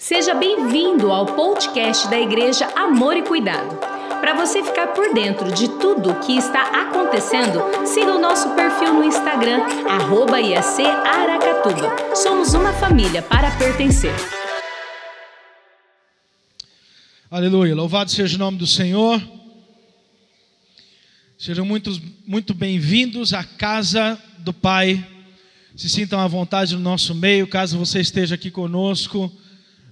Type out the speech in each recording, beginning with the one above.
Seja bem-vindo ao podcast da Igreja Amor e Cuidado. Para você ficar por dentro de tudo o que está acontecendo, siga o nosso perfil no Instagram, arroba IAC Aracatuba. Somos uma família para pertencer. Aleluia, louvado seja o nome do Senhor. Sejam muito, muito bem-vindos à casa do Pai. Se sintam à vontade no nosso meio, caso você esteja aqui conosco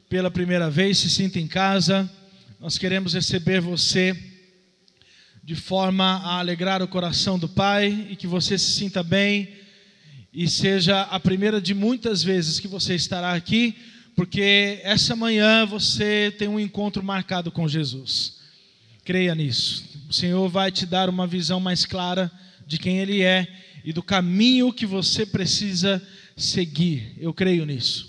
pela primeira vez, se sinta em casa. Nós queremos receber você de forma a alegrar o coração do Pai e que você se sinta bem e seja a primeira de muitas vezes que você estará aqui, porque essa manhã você tem um encontro marcado com Jesus. Creia nisso. O Senhor vai te dar uma visão mais clara de quem Ele é e do caminho que você precisa seguir. Eu creio nisso.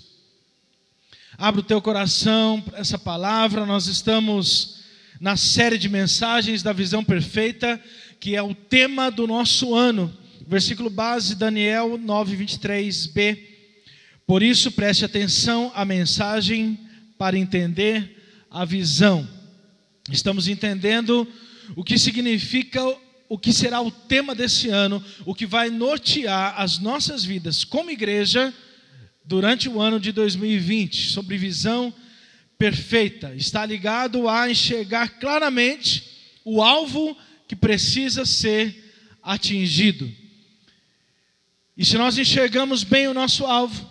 Abra o teu coração para essa palavra. Nós estamos na série de mensagens da visão perfeita, que é o tema do nosso ano. Versículo base, Daniel 9, 23b. Por isso, preste atenção à mensagem para entender a visão. Estamos entendendo o que significa, o que será o tema desse ano, o que vai nortear as nossas vidas como igreja durante o ano de 2020 sobre visão perfeita. Está ligado a enxergar claramente o alvo que precisa ser atingido. E se nós enxergamos bem o nosso alvo,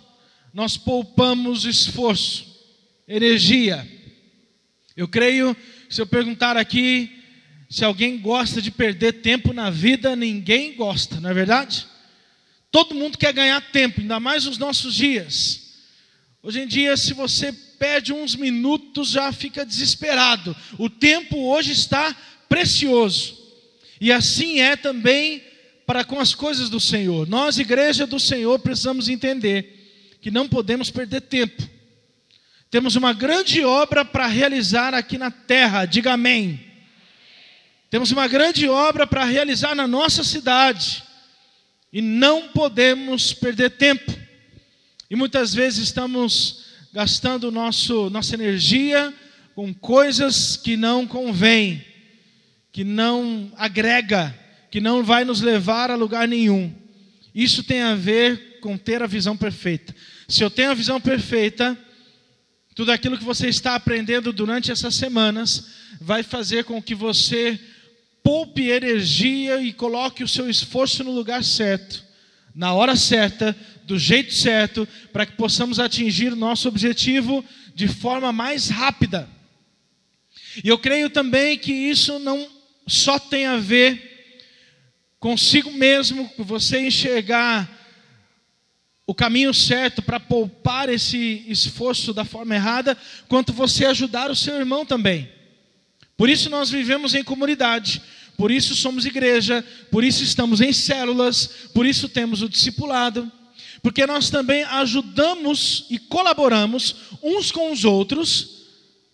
nós poupamos esforço, energia. Eu creio, se eu perguntar aqui se alguém gosta de perder tempo na vida, ninguém gosta, não é verdade? Todo mundo quer ganhar tempo, ainda mais nos nossos dias. Hoje em dia, se você perde uns minutos, já fica desesperado. O tempo hoje está precioso. E assim é também para com as coisas do Senhor. Nós, igreja do Senhor, precisamos entender que não podemos perder tempo. Temos uma grande obra para realizar aqui na terra, diga amém. Temos uma grande obra para realizar na nossa cidade. E não podemos perder tempo. E muitas vezes estamos gastando nosso, nossa energia com coisas que não convêm, que não agrega, que não vai nos levar a lugar nenhum. Isso tem a ver com ter a visão perfeita. Se eu tenho a visão perfeita, tudo aquilo que você está aprendendo durante essas semanas vai fazer com que você poupe energia e coloque o seu esforço no lugar certo, na hora certa, do jeito certo, para que possamos atingir nosso objetivo de forma mais rápida. E eu creio também que isso não só tem a ver consigo mesmo, você enxergar o caminho certo para poupar esse esforço da forma errada, quanto você ajudar o seu irmão também. Por isso nós vivemos em comunidade, por isso somos igreja, por isso estamos em células, por isso temos o discipulado, porque nós também ajudamos e colaboramos uns com os outros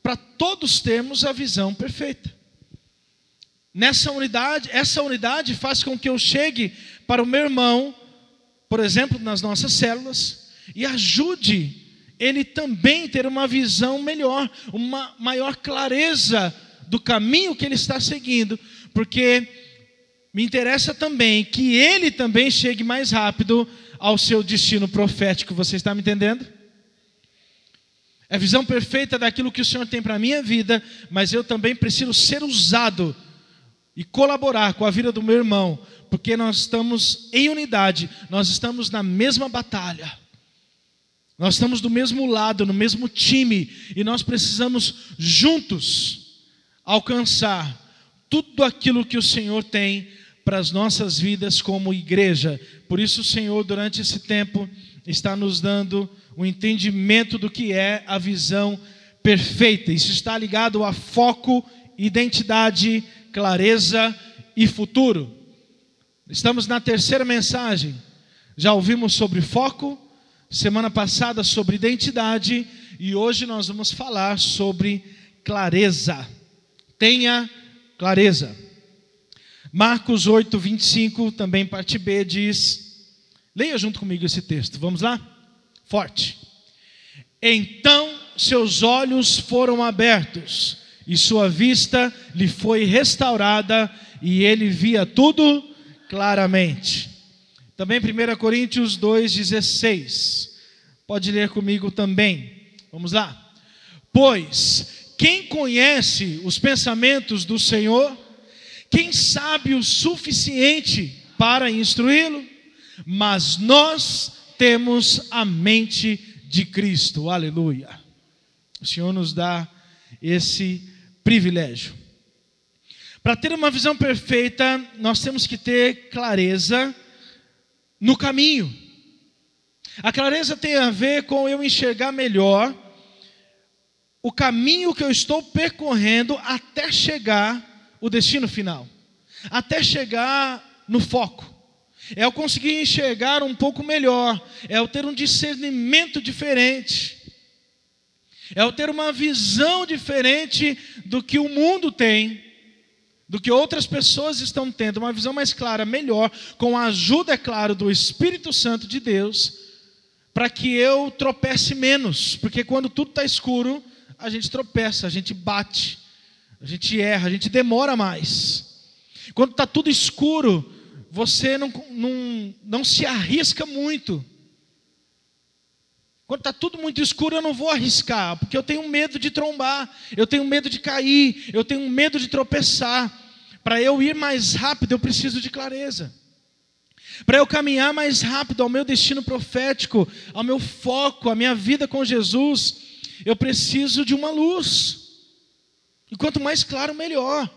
para todos termos a visão perfeita. Nessa unidade, essa unidade faz com que eu chegue para o meu irmão, por exemplo, nas nossas células, e ajude ele também ter uma visão melhor, uma maior clareza do caminho que ele está seguindo, porque me interessa também que ele também chegue mais rápido ao seu destino profético. Você está me entendendo? É a visão perfeita daquilo que o Senhor tem para a minha vida, mas eu também preciso ser usado e colaborar com a vida do meu irmão, porque nós estamos em unidade, nós estamos na mesma batalha. Nós estamos do mesmo lado, no mesmo time, e nós precisamos juntos alcançar tudo aquilo que o Senhor tem para as nossas vidas como igreja. Por isso, o Senhor, durante esse tempo, está nos dando o entendimento do que é a visão perfeita. Isso está ligado a foco, identidade, clareza e futuro. Estamos na terceira mensagem. Já ouvimos sobre foco, semana passada sobre identidade e hoje nós vamos falar sobre clareza tenha clareza. Marcos 8, 25, também parte B, diz: leia junto comigo esse texto, vamos lá? Forte. Então seus olhos foram abertos e sua vista lhe foi restaurada e ele via tudo claramente. Também 1 Coríntios 2,16. Pode ler comigo também. Vamos lá. Pois quem conhece os pensamentos do Senhor, quem sabe o suficiente para instruí-lo? Mas nós temos a mente de Cristo. Aleluia. O Senhor nos dá esse privilégio. Para ter uma visão perfeita, nós temos que ter clareza no caminho. A clareza tem a ver com eu enxergar melhor o caminho que eu estou percorrendo até chegar o destino final, até chegar no foco. É eu conseguir enxergar um pouco melhor, é eu ter um discernimento diferente, é eu ter uma visão diferente do que o mundo tem, do que outras pessoas estão tendo, uma visão mais clara, melhor, com a ajuda, é claro, do Espírito Santo de Deus, para que eu tropece menos, porque quando tudo está escuro, a gente tropeça, a gente bate, a gente erra, a gente demora mais. Quando está tudo escuro, você não, não, não se arrisca muito. Quando está tudo muito escuro, eu não vou arriscar, porque eu tenho medo de trombar, eu tenho medo de cair, eu tenho medo de tropeçar. Para eu ir mais rápido, eu preciso de clareza. Para eu caminhar mais rápido ao meu destino profético, ao meu foco, à minha vida com Jesus, eu preciso de uma luz. E quanto mais claro, melhor.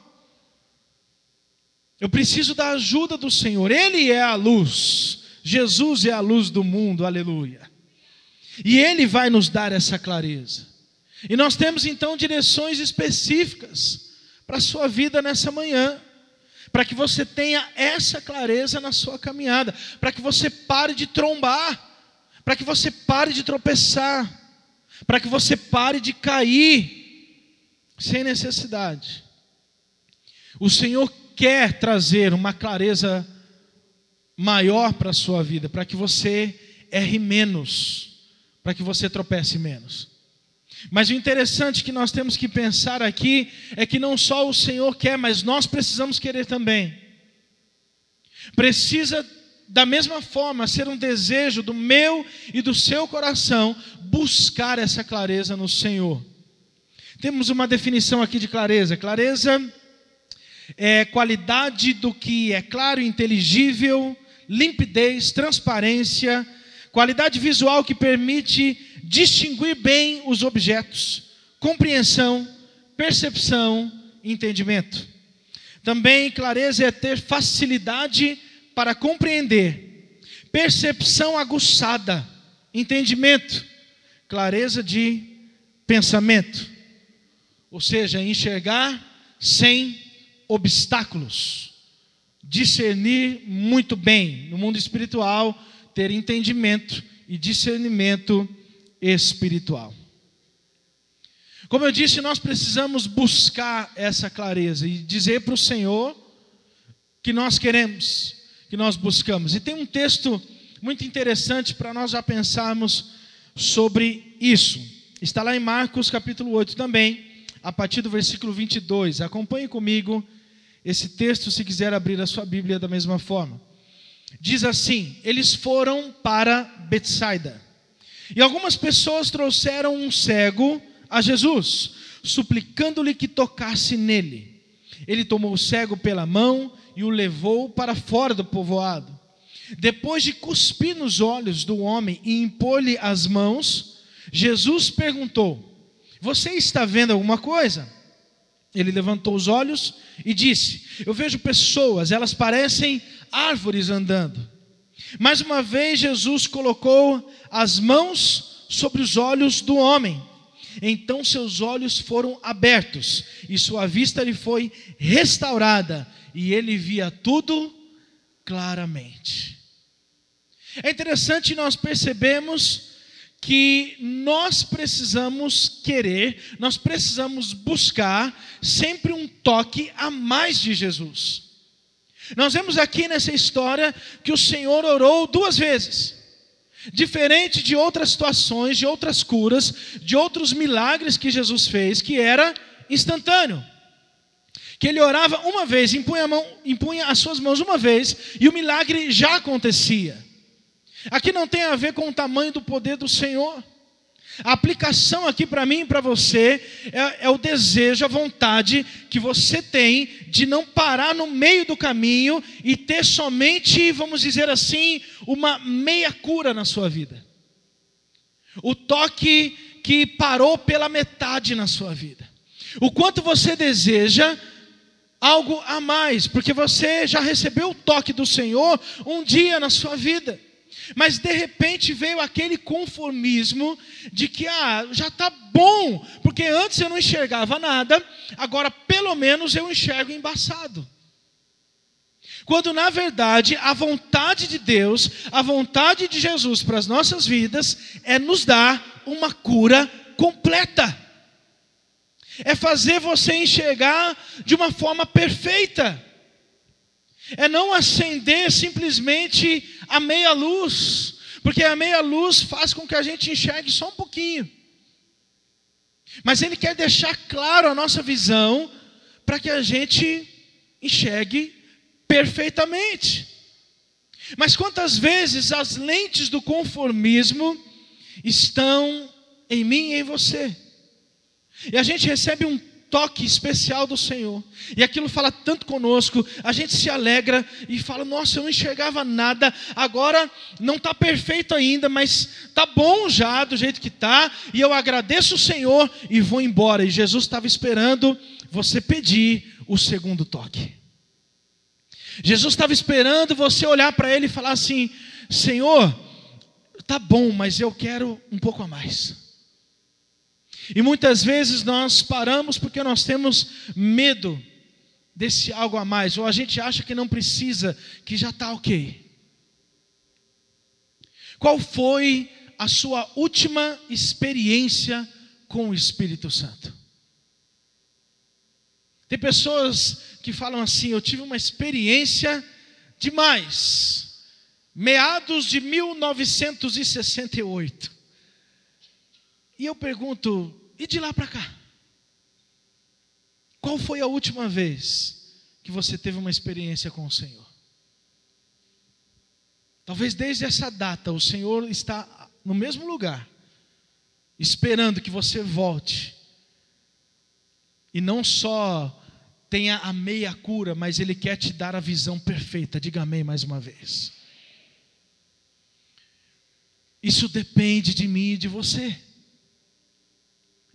Eu preciso da ajuda do Senhor. Ele é a luz. Jesus é a luz do mundo. Aleluia. E Ele vai nos dar essa clareza. E nós temos então direções específicas para a sua vida nessa manhã. Para que você tenha essa clareza na sua caminhada. Para que você pare de trombar. Para que você pare de tropeçar. Para que você pare de cair sem necessidade. O Senhor quer trazer uma clareza maior para a sua vida, para que você erre menos, para que você tropece menos. Mas o interessante que nós temos que pensar aqui é que não só o Senhor quer, mas nós precisamos querer também. Precisa, da mesma forma, ser um desejo do meu e do seu coração buscar essa clareza no Senhor. Temos uma definição aqui de clareza: clareza é, qualidade do que é claro inteligível, limpidez, transparência, qualidade visual que permite distinguir bem os objetos, compreensão, percepção, entendimento. Também clareza é ter facilidade para compreender, percepção aguçada, entendimento, clareza de pensamento, ou seja, enxergar sem obstáculos. Discernir muito bem no mundo espiritual, ter entendimento e discernimento espiritual. Como eu disse, nós precisamos buscar essa clareza e dizer para o Senhor que nós queremos, que nós buscamos. E tem um texto muito interessante para nós já pensarmos sobre isso. Está lá em Marcos capítulo 8 também, a partir do versículo 22. Acompanhe comigo esse texto, se quiser abrir a sua Bíblia da mesma forma. Diz assim: Eles foram para Betsaida. E algumas pessoas trouxeram um cego a Jesus, suplicando-lhe que tocasse nele. Ele tomou o cego pela mão e o levou para fora do povoado. Depois de cuspir nos olhos do homem e impor-lhe as mãos, Jesus perguntou: Você está vendo alguma coisa? Ele levantou os olhos e disse: Eu vejo pessoas, elas parecem árvores andando. Mais uma vez, Jesus colocou as mãos sobre os olhos do homem. Então seus olhos foram abertos e sua vista lhe foi restaurada, e ele via tudo claramente. É interessante nós percebemos que nós precisamos querer, nós precisamos buscar sempre um toque a mais de Jesus. Nós vemos aqui nessa história que o Senhor orou duas vezes. Diferente de outras situações, de outras curas, de outros milagres que Jesus fez, que era instantâneo. Que ele orava uma vez, impunha, mão, impunha as suas mãos uma vez, e o milagre já acontecia. Aqui não tem a ver com o tamanho do poder do Senhor. A aplicação aqui para mim e para você é, é, o desejo, a vontade que você tem de não parar no meio do caminho e ter somente, vamos dizer assim, uma meia cura na sua vida. O toque que parou pela metade na sua vida. O quanto você deseja algo a mais, porque você já recebeu o toque do Senhor um dia na sua vida. Mas de repente veio aquele conformismo de que ah, já está bom, porque antes eu não enxergava nada, agora pelo menos eu enxergo embaçado. Quando na verdade a vontade de Deus, a vontade de Jesus para as nossas vidas é nos dar uma cura completa. É fazer você enxergar de uma forma perfeita é não acender simplesmente a meia luz, porque a meia luz faz com que a gente enxergue só um pouquinho. Mas Ele quer deixar claro a nossa visão para que a gente enxergue perfeitamente. Mas quantas vezes as lentes do conformismo estão em mim e em você? E a gente recebe um toque especial do Senhor. E aquilo fala tanto conosco, a gente se alegra e fala: Nossa, eu não enxergava nada, agora não está perfeito ainda, mas está bom já do jeito que está, e eu agradeço o Senhor e vou embora. E Jesus estava esperando você pedir o segundo toque. Jesus estava esperando você olhar para ele e falar assim: Senhor, tá bom, mas eu quero um pouco a mais. E muitas vezes nós paramos porque nós temos medo desse algo a mais, ou a gente acha que não precisa, que já está ok. Qual foi a sua última experiência com o Espírito Santo? Tem pessoas que falam assim: eu tive uma experiência demais, meados de 1968. E eu pergunto, e de lá para cá? Qual foi a última vez que você teve uma experiência com o Senhor? Talvez desde essa data o Senhor está no mesmo lugar, esperando que você volte. E não só tenha a meia cura, mas Ele quer te dar a visão perfeita. Diga amém mais uma vez. Isso depende de mim e de você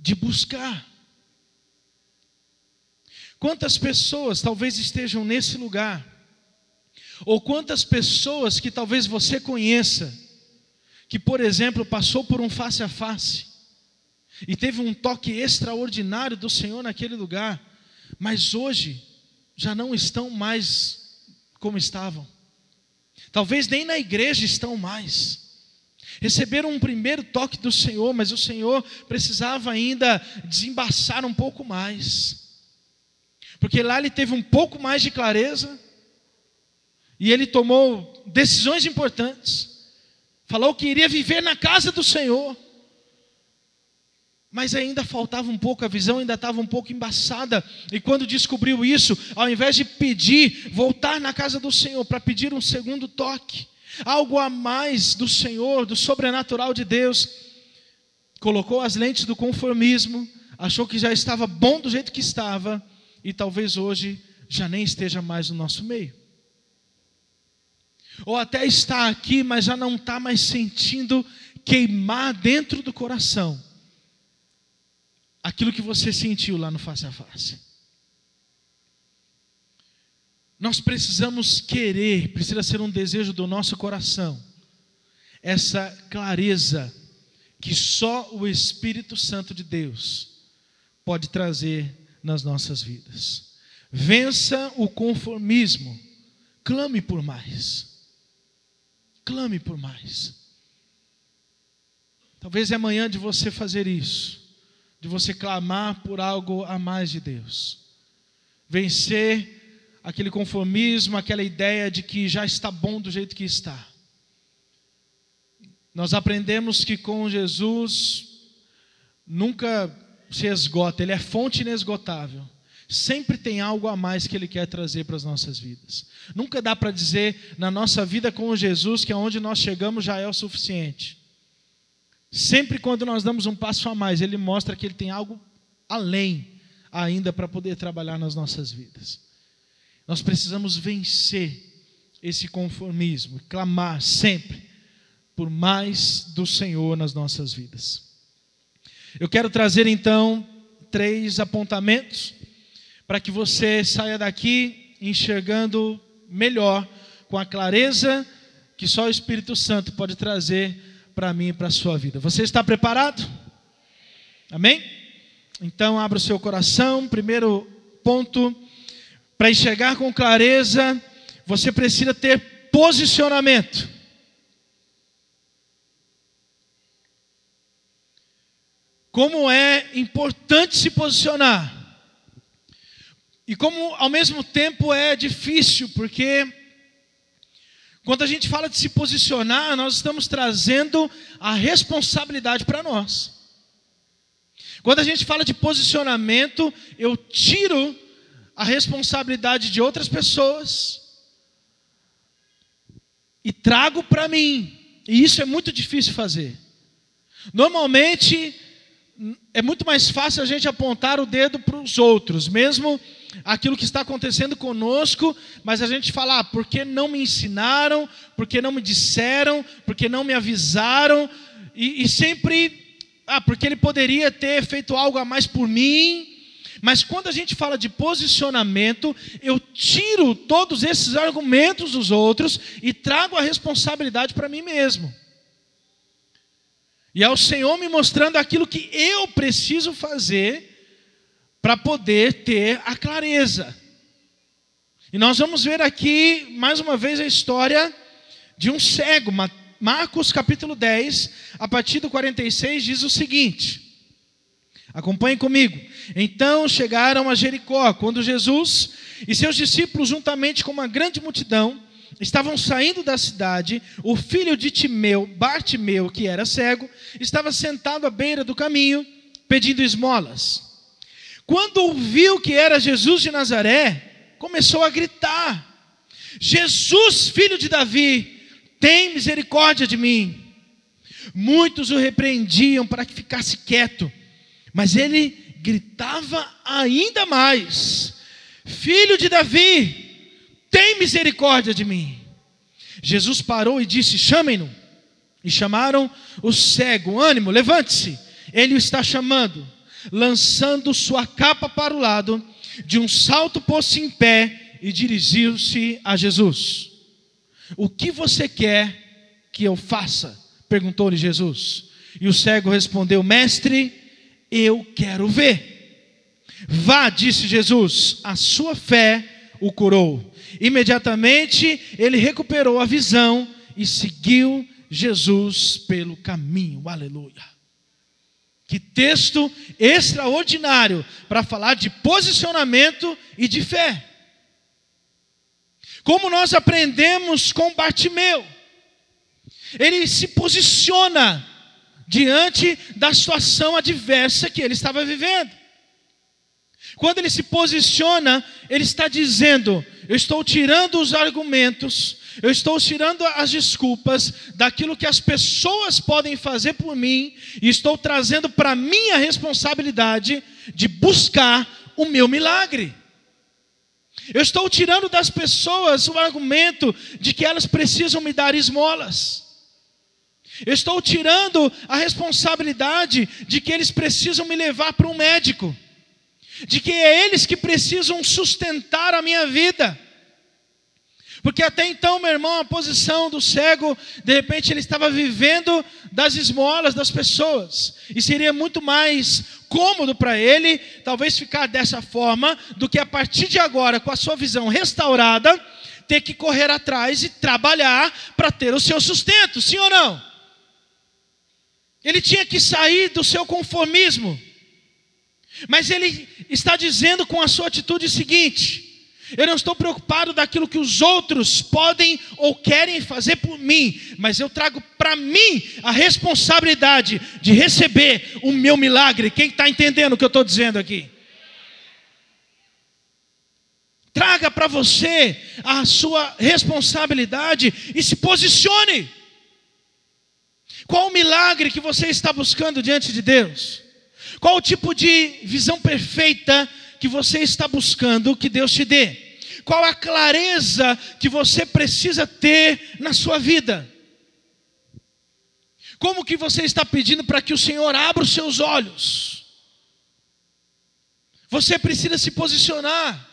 de buscar. Quantas pessoas talvez estejam nesse lugar, ou quantas pessoas que talvez você conheça, que, por exemplo, passou por um face a face, e teve um toque extraordinário do Senhor naquele lugar, mas hoje já não estão mais como estavam, talvez nem na igreja estão mais. Receberam um primeiro toque do Senhor, mas o Senhor precisava ainda desembaçar um pouco mais. Porque lá ele teve um pouco mais de clareza, e ele tomou decisões importantes. Falou que iria viver na casa do Senhor. Mas ainda faltava um pouco, a visão ainda estava um pouco embaçada. E quando descobriu isso, ao invés de pedir, voltar na casa do Senhor para pedir um segundo toque, algo a mais do Senhor, do sobrenatural de Deus, colocou as lentes do conformismo, achou que já estava bom do jeito que estava, e talvez hoje já nem esteja mais no nosso meio. Ou até está aqui, mas já não está mais sentindo queimar dentro do coração aquilo que você sentiu lá no face a face. Nós precisamos querer, precisa ser um desejo do nosso coração, essa clareza que só o Espírito Santo de Deus pode trazer nas nossas vidas. Vença o conformismo, clame por mais. Clame por mais. Talvez é amanhã de você fazer isso, de você clamar por algo a mais de Deus. Vencer aquele conformismo, aquela ideia de que já está bom do jeito que está. nós aprendemos que com Jesus nunca se esgota, ele é fonte inesgotável. Sempre tem algo a mais que ele quer trazer para as nossas vidas. Nunca dá para dizer na nossa vida com Jesus que aonde nós chegamos já é o suficiente. Sempre quando nós damos um passo a mais, ele mostra que ele tem algo além ainda para poder trabalhar nas nossas vidas. Nós precisamos vencer esse conformismo, clamar sempre por mais do Senhor nas nossas vidas. Eu quero trazer então três apontamentos para que você saia daqui enxergando melhor, com a clareza que só o Espírito Santo pode trazer para mim e para a sua vida. Você está preparado? Amém? Então, abra o seu coração. Primeiro ponto, para enxergar com clareza, você precisa ter posicionamento. Como é importante se posicionar. E como ao mesmo tempo é difícil, porque quando a gente fala de se posicionar, nós estamos trazendo a responsabilidade para nós. Quando a gente fala de posicionamento, eu tiro a responsabilidade de outras pessoas e trago para mim. E isso é muito difícil fazer. Normalmente é muito mais fácil a gente apontar o dedo para os outros, mesmo aquilo que está acontecendo conosco, mas a gente fala, ah, porque não me ensinaram, porque não me disseram, porque não me avisaram, e, e sempre ah, porque ele poderia ter feito algo a mais por mim. Mas quando a gente fala de posicionamento, eu tiro todos esses argumentos dos outros e trago a responsabilidade para mim mesmo. E é o Senhor me mostrando aquilo que eu preciso fazer para poder ter a clareza. E nós vamos ver aqui, mais uma vez, a história de um cego, Marcos capítulo 10, a partir do 46, diz o seguinte: acompanhem comigo. Então chegaram a Jericó, quando Jesus e seus discípulos, juntamente com uma grande multidão, estavam saindo da cidade, o filho de Timeu, Bartimeu, que era cego, estava sentado à beira do caminho, pedindo esmolas. Quando ouviu que era Jesus de Nazaré, começou a gritar: Jesus, filho de Davi, tem misericórdia de mim. Muitos o repreendiam para que ficasse quieto, mas ele gritava ainda mais: Filho de Davi, tem misericórdia de mim. Jesus parou e disse: Chamem-no. E chamaram o cego: Ânimo, levante-se. Ele o está chamando. Lançando sua capa para o lado, de um salto pôs-se em pé e dirigiu-se a Jesus. O que você quer que eu faça? perguntou-lhe Jesus. E o cego respondeu: Mestre, eu quero ver. Vá, disse Jesus, a sua fé o curou. Imediatamente ele recuperou a visão e seguiu Jesus pelo caminho. Aleluia. Que texto extraordinário para falar de posicionamento e de fé. Como nós aprendemos com Bartimeu. Ele se posiciona diante da situação adversa que ele estava vivendo. Quando ele se posiciona, ele está dizendo: Eu estou tirando os argumentos, eu estou tirando as desculpas daquilo que as pessoas podem fazer por mim, e estou trazendo para mim a responsabilidade de buscar o meu milagre. Eu estou tirando das pessoas o argumento de que elas precisam me dar esmolas. Eu estou tirando a responsabilidade de que eles precisam me levar para um médico, de que é eles que precisam sustentar a minha vida. Porque até então, meu irmão, a posição do cego, de repente ele estava vivendo das esmolas das pessoas. E seria muito mais cômodo para ele, talvez ficar dessa forma, do que a partir de agora, com a sua visão restaurada, ter que correr atrás e trabalhar para ter o seu sustento, sim ou não? Ele tinha que sair do seu conformismo. Mas ele está dizendo com a sua atitude o seguinte: Eu não estou preocupado daquilo que os outros podem ou querem fazer por mim, mas eu trago para mim a responsabilidade de receber o meu milagre. Quem está entendendo o que eu estou dizendo aqui? Traga para você a sua responsabilidade e se posicione. Qual o milagre que você está buscando diante de Deus? Qual o tipo de visão perfeita que você está buscando que Deus te dê? Qual a clareza que você precisa ter na sua vida? Como que você está pedindo para que o Senhor abra os seus olhos? Você precisa se posicionar.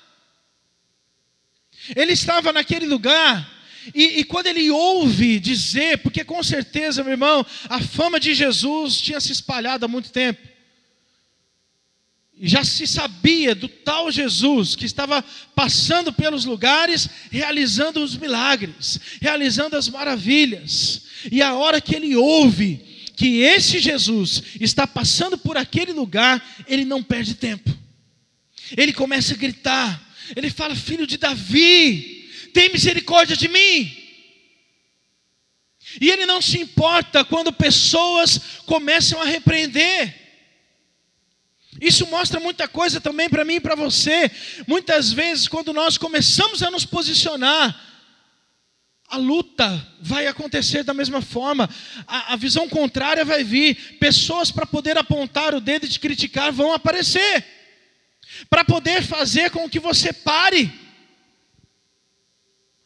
Ele estava naquele lugar e, e, quando ele ouve dizer, porque com certeza, meu irmão, a fama de Jesus tinha se espalhado há muito tempo. Já se sabia do tal Jesus que estava passando pelos lugares, realizando os milagres, realizando as maravilhas. E a hora que ele ouve que esse Jesus está passando por aquele lugar, ele não perde tempo. Ele começa a gritar, ele fala: Filho de Davi, tem misericórdia de mim. E ele não se importa quando pessoas começam a repreender. Isso mostra muita coisa também para mim e para você. Muitas vezes, quando nós começamos a nos posicionar, a luta vai acontecer da mesma forma, a, a visão contrária vai vir, pessoas para poder apontar o dedo e te criticar vão aparecer, para poder fazer com que você pare.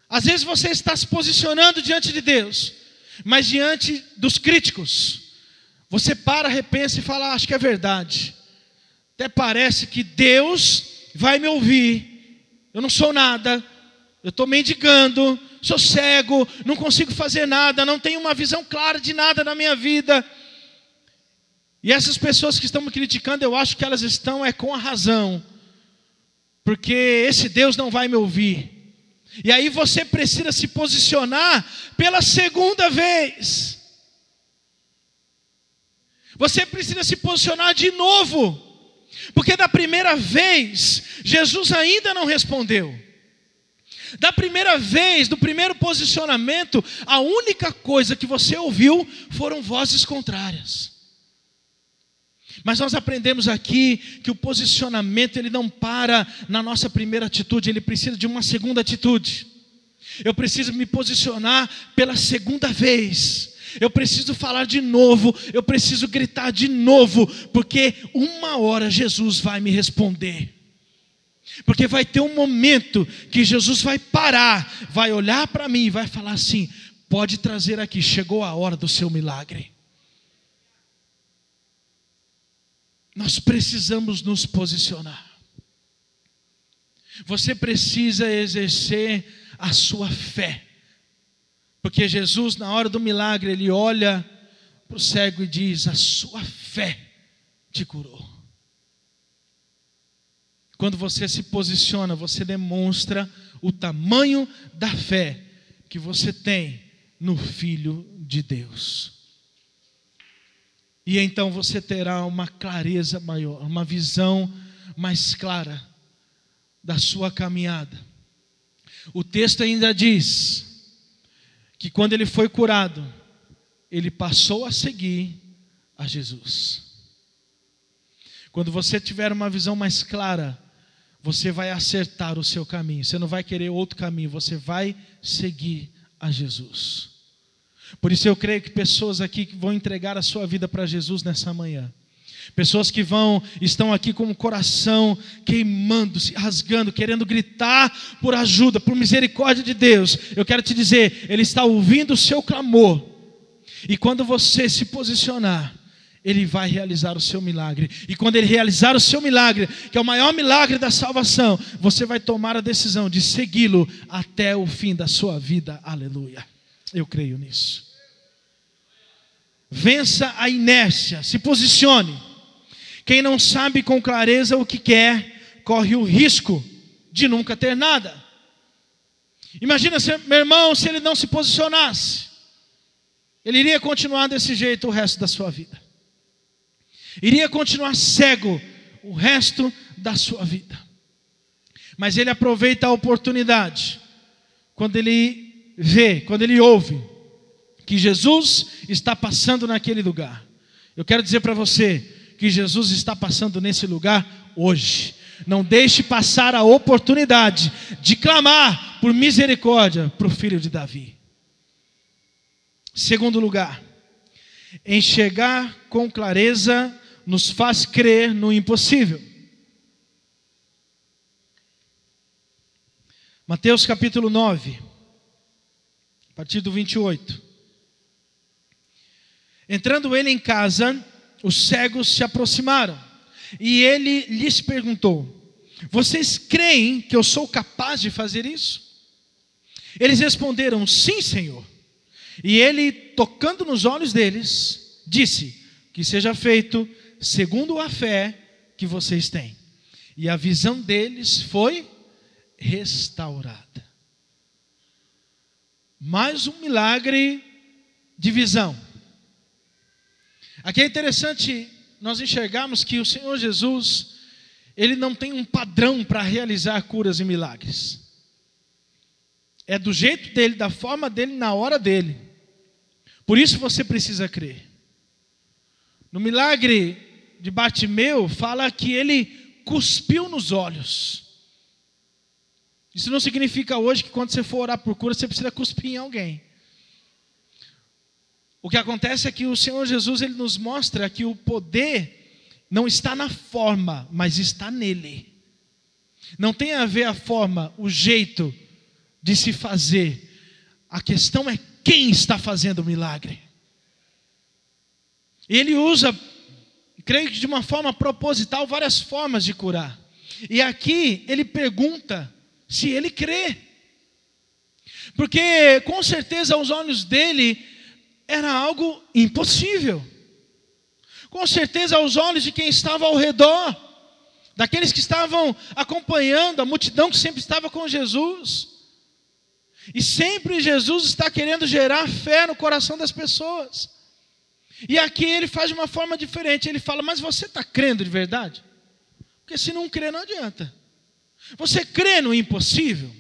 Às vezes você está se posicionando diante de Deus, mas diante dos críticos, você para, repensa e fala: ah, Acho que é verdade. Até parece que Deus vai me ouvir. Eu não sou nada, eu estou mendigando, sou cego, não consigo fazer nada, não tenho uma visão clara de nada na minha vida. E essas pessoas que estão me criticando, eu acho que elas estão é com a razão, porque esse Deus não vai me ouvir. E aí você precisa se posicionar pela segunda vez. Você precisa se posicionar de novo. Porque da primeira vez, Jesus ainda não respondeu. Da primeira vez, do primeiro posicionamento, a única coisa que você ouviu foram vozes contrárias. Mas nós aprendemos aqui que o posicionamento ele não para na nossa primeira atitude, ele precisa de uma segunda atitude. Eu preciso me posicionar pela segunda vez. Eu preciso falar de novo, eu preciso gritar de novo, porque uma hora Jesus vai me responder. Porque vai ter um momento que Jesus vai parar, vai olhar para mim e vai falar assim: pode trazer aqui, chegou a hora do seu milagre. Nós precisamos nos posicionar. Você precisa exercer a sua fé. Porque Jesus, na hora do milagre, ele olha para o cego e diz: A sua fé te curou. Quando você se posiciona, você demonstra o tamanho da fé que você tem no Filho de Deus. E então você terá uma clareza maior, uma visão mais clara da sua caminhada. O texto ainda diz que quando ele foi curado, ele passou a seguir a Jesus. Quando você tiver uma visão mais clara, você vai acertar o seu caminho. Você não vai querer outro caminho, você vai seguir a Jesus. Por isso eu creio que pessoas aqui que vão entregar a sua vida para Jesus nessa manhã. Pessoas que vão, estão aqui com o coração queimando, se rasgando, querendo gritar por ajuda, por misericórdia de Deus. Eu quero te dizer, Ele está ouvindo o seu clamor. E quando você se posicionar, Ele vai realizar o seu milagre. E quando Ele realizar o seu milagre, que é o maior milagre da salvação, você vai tomar a decisão de segui-lo até o fim da sua vida. Aleluia. Eu creio nisso. Vença a inércia, se posicione. Quem não sabe com clareza o que quer, corre o risco de nunca ter nada. Imagina, meu irmão, se ele não se posicionasse, ele iria continuar desse jeito o resto da sua vida, iria continuar cego o resto da sua vida. Mas ele aproveita a oportunidade quando ele vê, quando ele ouve que Jesus está passando naquele lugar. Eu quero dizer para você que Jesus está passando nesse lugar hoje. Não deixe passar a oportunidade de clamar por misericórdia para o filho de Davi. Segundo lugar, enxergar com clareza nos faz crer no impossível. Mateus capítulo 9, a partir do 28. Entrando ele em casa, os cegos se aproximaram e ele lhes perguntou: Vocês creem que eu sou capaz de fazer isso? Eles responderam: Sim, Senhor. E ele, tocando nos olhos deles, disse: Que seja feito segundo a fé que vocês têm. E a visão deles foi restaurada. Mais um milagre de visão. Aqui é interessante nós enxergarmos que o Senhor Jesus, ele não tem um padrão para realizar curas e milagres. É do jeito dele, da forma dele, na hora dele. Por isso você precisa crer. No milagre de Bartimeu, fala que ele cuspiu nos olhos. Isso não significa hoje que quando você for orar por cura, você precisa cuspir em alguém. O que acontece é que o Senhor Jesus ele nos mostra que o poder não está na forma, mas está nele. Não tem a ver a forma, o jeito de se fazer. A questão é quem está fazendo o milagre. Ele usa, creio que de uma forma proposital, várias formas de curar. E aqui ele pergunta se ele crê. Porque com certeza aos olhos dele era algo impossível. Com certeza aos olhos de quem estava ao redor, daqueles que estavam acompanhando, a multidão que sempre estava com Jesus. E sempre Jesus está querendo gerar fé no coração das pessoas. E aqui ele faz de uma forma diferente. Ele fala: Mas você está crendo de verdade? Porque se não crer, não adianta. Você crê no impossível?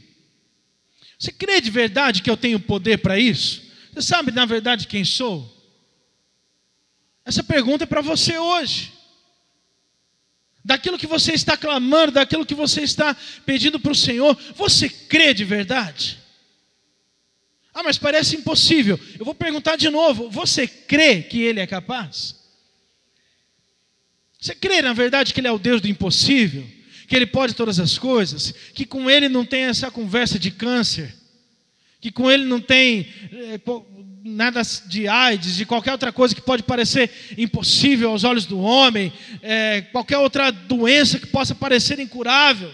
Você crê de verdade que eu tenho poder para isso? Você sabe, na verdade, quem sou? Essa pergunta é para você hoje. Daquilo que você está clamando, daquilo que você está pedindo para o Senhor, você crê de verdade? Ah, mas parece impossível. Eu vou perguntar de novo: você crê que Ele é capaz? Você crê, na verdade, que Ele é o Deus do impossível? Que Ele pode todas as coisas, que com Ele não tem essa conversa de câncer, que com Ele não tem é, nada de AIDS, de qualquer outra coisa que pode parecer impossível aos olhos do homem, é, qualquer outra doença que possa parecer incurável.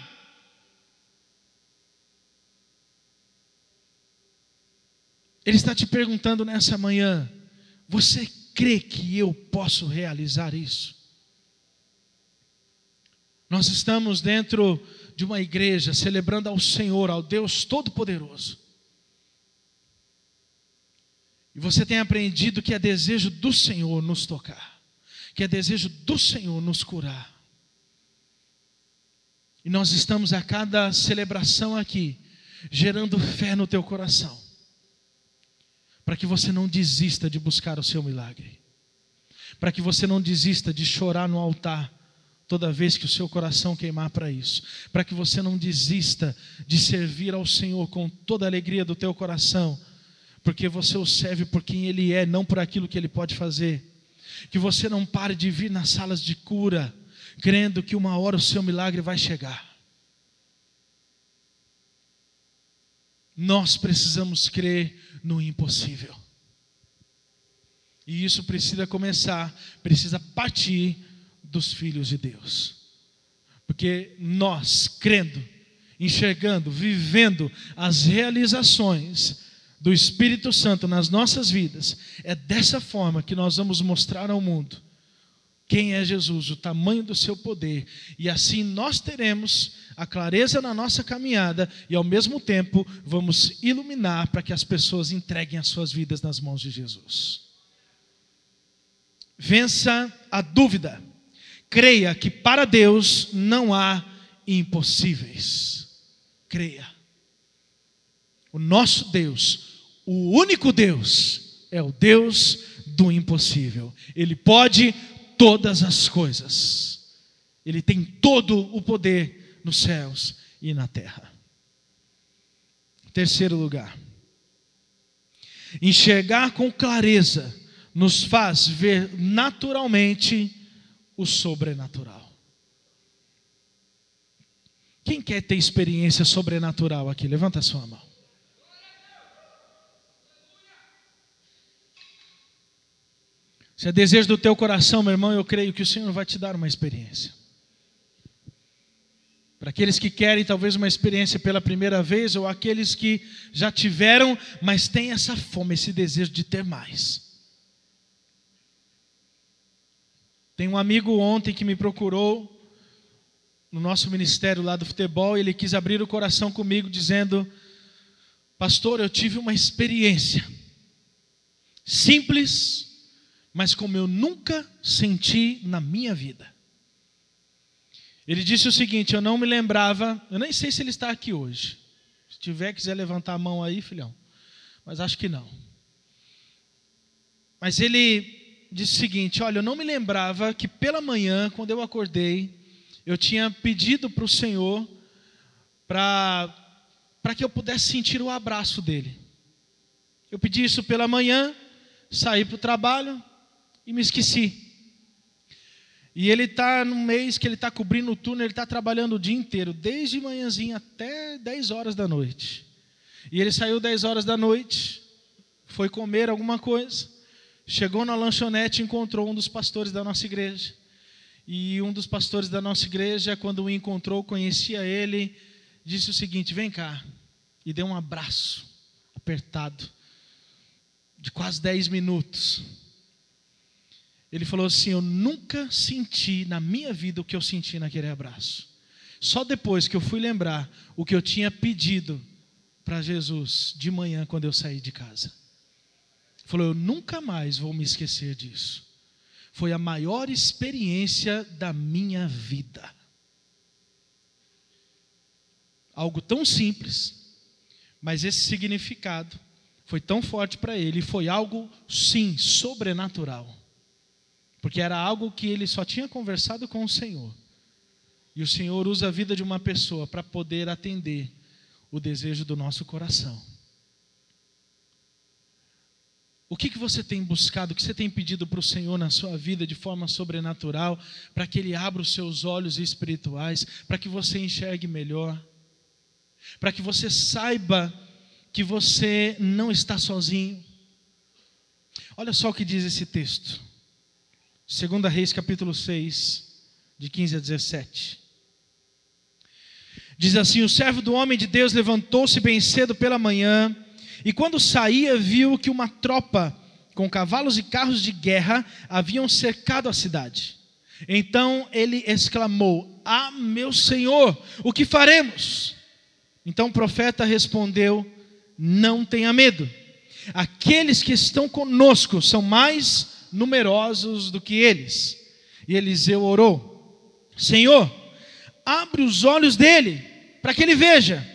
Ele está te perguntando nessa manhã: você crê que eu posso realizar isso? Nós estamos dentro de uma igreja celebrando ao Senhor, ao Deus Todo-Poderoso. E você tem aprendido que é desejo do Senhor nos tocar, que é desejo do Senhor nos curar. E nós estamos a cada celebração aqui, gerando fé no teu coração, para que você não desista de buscar o seu milagre, para que você não desista de chorar no altar toda vez que o seu coração queimar para isso, para que você não desista de servir ao Senhor com toda a alegria do teu coração, porque você o serve por quem Ele é, não por aquilo que Ele pode fazer. Que você não pare de vir nas salas de cura, crendo que uma hora o seu milagre vai chegar. Nós precisamos crer no impossível. E isso precisa começar, precisa partir dos filhos de Deus. Porque nós, crendo, enxergando, vivendo as realizações do Espírito Santo nas nossas vidas, é dessa forma que nós vamos mostrar ao mundo quem é Jesus, o tamanho do seu poder, e assim nós teremos a clareza na nossa caminhada e ao mesmo tempo vamos iluminar para que as pessoas entreguem as suas vidas nas mãos de Jesus. Vença a dúvida creia que para Deus não há impossíveis. creia. O nosso Deus, o único Deus, é o Deus do impossível. Ele pode todas as coisas. Ele tem todo o poder nos céus e na terra. Terceiro lugar. Enxergar com clareza nos faz ver naturalmente o sobrenatural. Quem quer ter experiência sobrenatural aqui? Levanta a sua mão. Se é desejo do teu coração, meu irmão, eu creio que o Senhor vai te dar uma experiência. Para aqueles que querem talvez uma experiência pela primeira vez, ou aqueles que já tiveram, mas têm essa fome, esse desejo de ter mais. Tem um amigo ontem que me procurou no nosso ministério lá do futebol, e ele quis abrir o coração comigo, dizendo: Pastor, eu tive uma experiência simples, mas como eu nunca senti na minha vida. Ele disse o seguinte: eu não me lembrava, eu nem sei se ele está aqui hoje. Se tiver, quiser levantar a mão aí, filhão. Mas acho que não. Mas ele disse o seguinte: olha, eu não me lembrava que pela manhã, quando eu acordei, eu tinha pedido para o Senhor para que eu pudesse sentir o abraço dele. Eu pedi isso pela manhã, saí para o trabalho, e me esqueci. E ele está no mês que ele está cobrindo o turno, ele está trabalhando o dia inteiro, desde manhãzinha até 10 horas da noite. E ele saiu 10 horas da noite, foi comer alguma coisa, chegou na lanchonete e encontrou um dos pastores da nossa igreja. E um dos pastores da nossa igreja, quando o encontrou, conhecia ele, disse o seguinte: Vem cá. E deu um abraço apertado, de quase 10 minutos. Ele falou assim: Eu nunca senti na minha vida o que eu senti naquele abraço. Só depois que eu fui lembrar o que eu tinha pedido para Jesus de manhã quando eu saí de casa. Falou: Eu nunca mais vou me esquecer disso. Foi a maior experiência da minha vida. Algo tão simples, mas esse significado foi tão forte para ele, foi algo, sim, sobrenatural. Porque era algo que ele só tinha conversado com o Senhor. E o Senhor usa a vida de uma pessoa para poder atender o desejo do nosso coração. O que, que você tem buscado, o que você tem pedido para o Senhor na sua vida de forma sobrenatural, para que Ele abra os seus olhos espirituais, para que você enxergue melhor, para que você saiba que você não está sozinho? Olha só o que diz esse texto. 2 Reis capítulo 6, de 15 a 17. Diz assim: O servo do homem de Deus levantou-se bem cedo pela manhã, e quando saía, viu que uma tropa com cavalos e carros de guerra haviam cercado a cidade. Então ele exclamou: Ah, meu senhor, o que faremos? Então o profeta respondeu: Não tenha medo, aqueles que estão conosco são mais numerosos do que eles. E Eliseu orou: Senhor, abre os olhos dele, para que ele veja.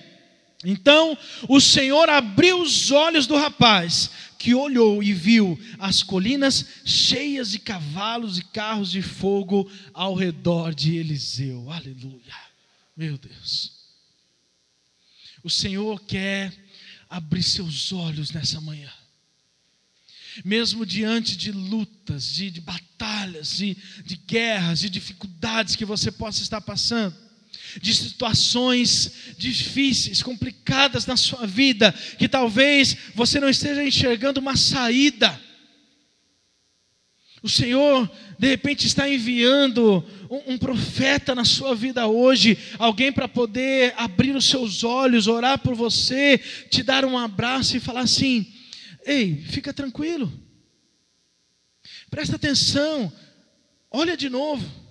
Então o Senhor abriu os olhos do rapaz, que olhou e viu as colinas cheias de cavalos e carros de fogo ao redor de Eliseu. Aleluia. Meu Deus. O Senhor quer abrir seus olhos nessa manhã mesmo diante de lutas, de, de batalhas, de, de guerras, de dificuldades que você possa estar passando, de situações difíceis, complicadas na sua vida, que talvez você não esteja enxergando uma saída. O Senhor, de repente, está enviando um, um profeta na sua vida hoje, alguém para poder abrir os seus olhos, orar por você, te dar um abraço e falar assim: Ei, fica tranquilo. Presta atenção. Olha de novo.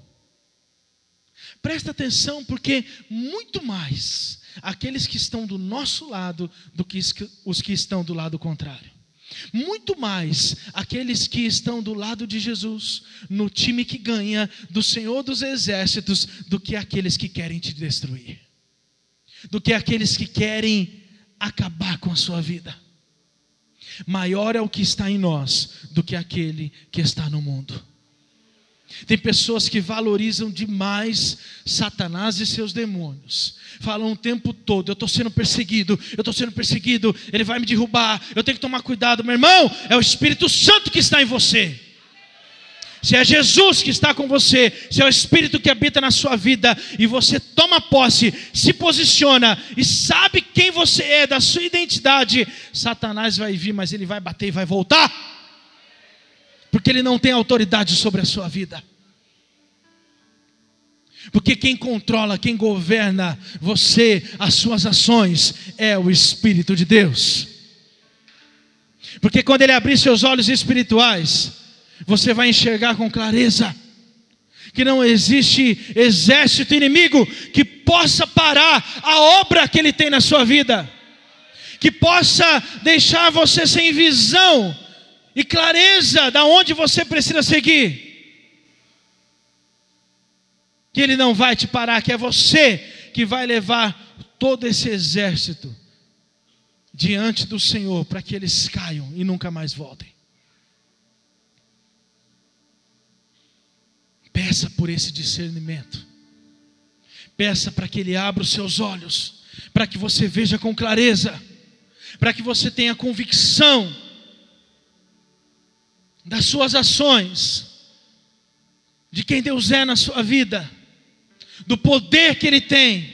Presta atenção, porque muito mais aqueles que estão do nosso lado do que os que estão do lado contrário. Muito mais aqueles que estão do lado de Jesus, no time que ganha, do Senhor dos Exércitos, do que aqueles que querem te destruir. do que aqueles que querem acabar com a sua vida. Maior é o que está em nós do que aquele que está no mundo. Tem pessoas que valorizam demais Satanás e seus demônios. Falam o tempo todo: eu estou sendo perseguido, eu estou sendo perseguido, ele vai me derrubar, eu tenho que tomar cuidado. Meu irmão, é o Espírito Santo que está em você. Se é Jesus que está com você, se é o Espírito que habita na sua vida, e você toma posse, se posiciona e sabe quem você é, da sua identidade, Satanás vai vir, mas ele vai bater e vai voltar porque ele não tem autoridade sobre a sua vida. Porque quem controla, quem governa você, as suas ações, é o Espírito de Deus. Porque quando ele abrir seus olhos espirituais, você vai enxergar com clareza que não existe exército inimigo que possa parar a obra que ele tem na sua vida, que possa deixar você sem visão e clareza da onde você precisa seguir. Que ele não vai te parar, que é você que vai levar todo esse exército diante do Senhor para que eles caiam e nunca mais voltem. Peça por esse discernimento. Peça para que Ele abra os seus olhos, para que você veja com clareza, para que você tenha convicção das suas ações, de quem Deus é na sua vida, do poder que Ele tem,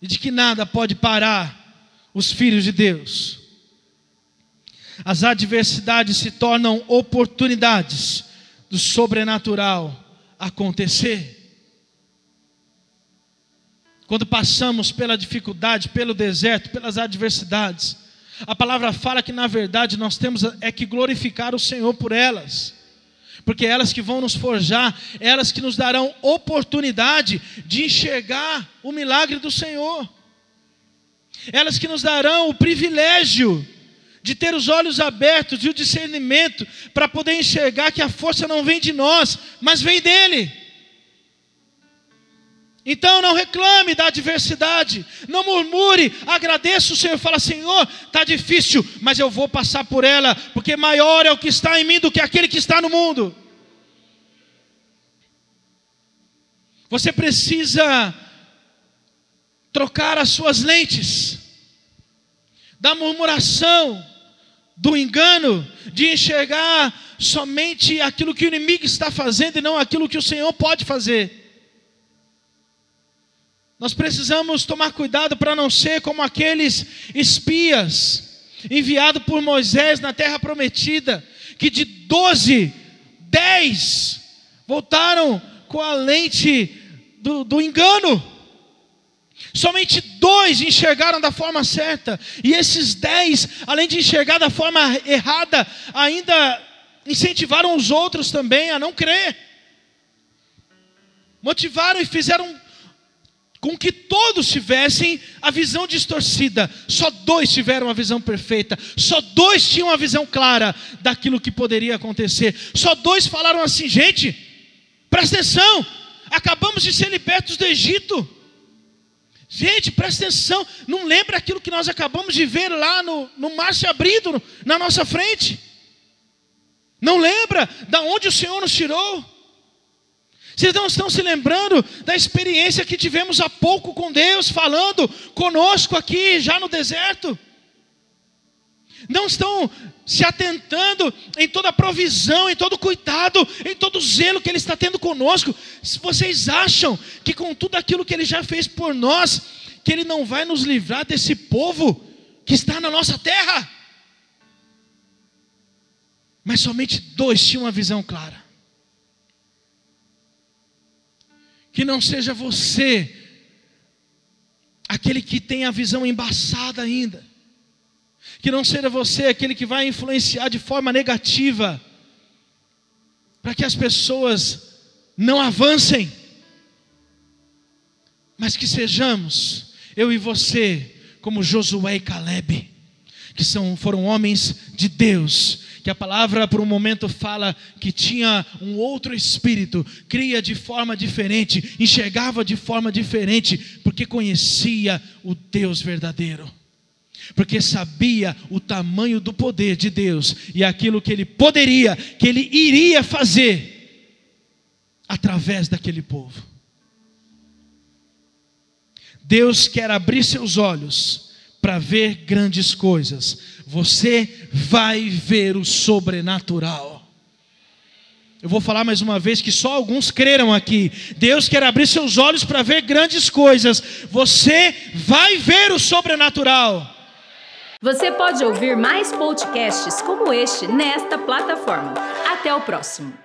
e de que nada pode parar os filhos de Deus. As adversidades se tornam oportunidades do sobrenatural acontecer. Quando passamos pela dificuldade, pelo deserto, pelas adversidades, a palavra fala que na verdade nós temos é que glorificar o Senhor por elas. Porque elas que vão nos forjar, elas que nos darão oportunidade de enxergar o milagre do Senhor. Elas que nos darão o privilégio de ter os olhos abertos e o discernimento para poder enxergar que a força não vem de nós, mas vem dele. Então não reclame da adversidade, não murmure, agradeça o Senhor, fala: Senhor, está difícil, mas eu vou passar por ela, porque maior é o que está em mim do que aquele que está no mundo. Você precisa trocar as suas lentes da murmuração, do engano, de enxergar somente aquilo que o inimigo está fazendo e não aquilo que o Senhor pode fazer. Nós precisamos tomar cuidado para não ser como aqueles espias enviados por Moisés na terra prometida, que de doze, dez voltaram com a lente do, do engano. Somente dois enxergaram da forma certa, e esses dez, além de enxergar da forma errada, ainda incentivaram os outros também a não crer. Motivaram e fizeram com que todos tivessem a visão distorcida. Só dois tiveram a visão perfeita. Só dois tinham a visão clara daquilo que poderia acontecer. Só dois falaram assim: gente, presta atenção, acabamos de ser libertos do Egito. Gente, presta atenção, não lembra aquilo que nós acabamos de ver lá no, no mar se abrindo na nossa frente? Não lembra da onde o Senhor nos tirou? Vocês não estão se lembrando da experiência que tivemos há pouco com Deus, falando conosco aqui, já no deserto? Não estão se atentando em toda a provisão, em todo o cuidado, em todo o zelo que Ele está tendo conosco. Vocês acham que com tudo aquilo que Ele já fez por nós, que Ele não vai nos livrar desse povo que está na nossa terra? Mas somente dois tinham uma visão clara. Que não seja você aquele que tem a visão embaçada ainda, que não seja você aquele que vai influenciar de forma negativa, para que as pessoas não avancem, mas que sejamos, eu e você, como Josué e Caleb, que são, foram homens de Deus, que a palavra por um momento fala que tinha um outro espírito, cria de forma diferente, enxergava de forma diferente, porque conhecia o Deus verdadeiro. Porque sabia o tamanho do poder de Deus e aquilo que ele poderia, que ele iria fazer através daquele povo. Deus quer abrir seus olhos para ver grandes coisas. Você vai ver o sobrenatural. Eu vou falar mais uma vez que só alguns creram aqui. Deus quer abrir seus olhos para ver grandes coisas. Você vai ver o sobrenatural. Você pode ouvir mais podcasts como este nesta plataforma. Até o próximo.